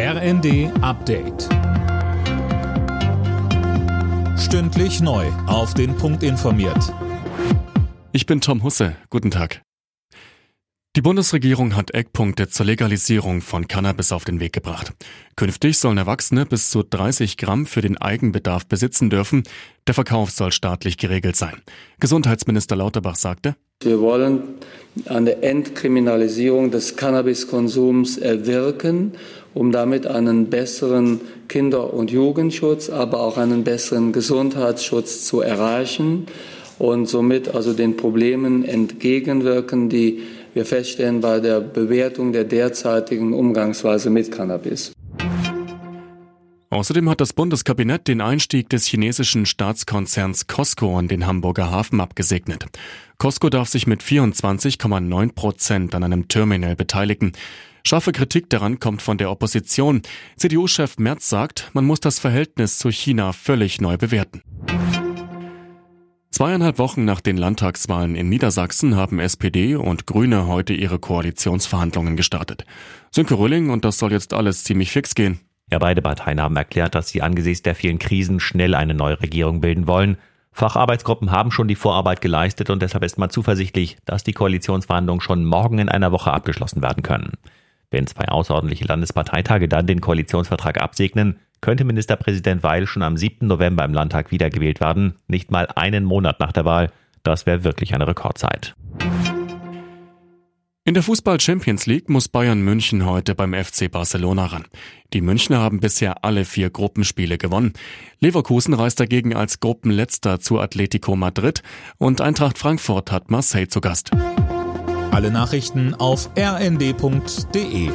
RND Update. Stündlich neu. Auf den Punkt informiert. Ich bin Tom Husse. Guten Tag. Die Bundesregierung hat Eckpunkte zur Legalisierung von Cannabis auf den Weg gebracht. Künftig sollen Erwachsene bis zu 30 Gramm für den Eigenbedarf besitzen dürfen. Der Verkauf soll staatlich geregelt sein. Gesundheitsminister Lauterbach sagte, wir wollen eine Entkriminalisierung des Cannabiskonsums erwirken, um damit einen besseren Kinder- und Jugendschutz, aber auch einen besseren Gesundheitsschutz zu erreichen und somit also den Problemen entgegenwirken, die wir feststellen bei der Bewertung der derzeitigen Umgangsweise mit Cannabis. Außerdem hat das Bundeskabinett den Einstieg des chinesischen Staatskonzerns Costco an den Hamburger Hafen abgesegnet. Costco darf sich mit 24,9 Prozent an einem Terminal beteiligen. Scharfe Kritik daran kommt von der Opposition. CDU-Chef Merz sagt, man muss das Verhältnis zu China völlig neu bewerten. Zweieinhalb Wochen nach den Landtagswahlen in Niedersachsen haben SPD und Grüne heute ihre Koalitionsverhandlungen gestartet. Sönke Rülling und das soll jetzt alles ziemlich fix gehen. Ja, beide Parteien haben erklärt, dass sie angesichts der vielen Krisen schnell eine neue Regierung bilden wollen. Facharbeitsgruppen haben schon die Vorarbeit geleistet und deshalb ist man zuversichtlich, dass die Koalitionsverhandlungen schon morgen in einer Woche abgeschlossen werden können. Wenn zwei außerordentliche Landesparteitage dann den Koalitionsvertrag absegnen, könnte Ministerpräsident Weil schon am 7. November im Landtag wiedergewählt werden, nicht mal einen Monat nach der Wahl. Das wäre wirklich eine Rekordzeit. In der Fußball Champions League muss Bayern München heute beim FC Barcelona ran. Die Münchner haben bisher alle vier Gruppenspiele gewonnen. Leverkusen reist dagegen als Gruppenletzter zu Atletico Madrid und Eintracht Frankfurt hat Marseille zu Gast. Alle Nachrichten auf rnd.de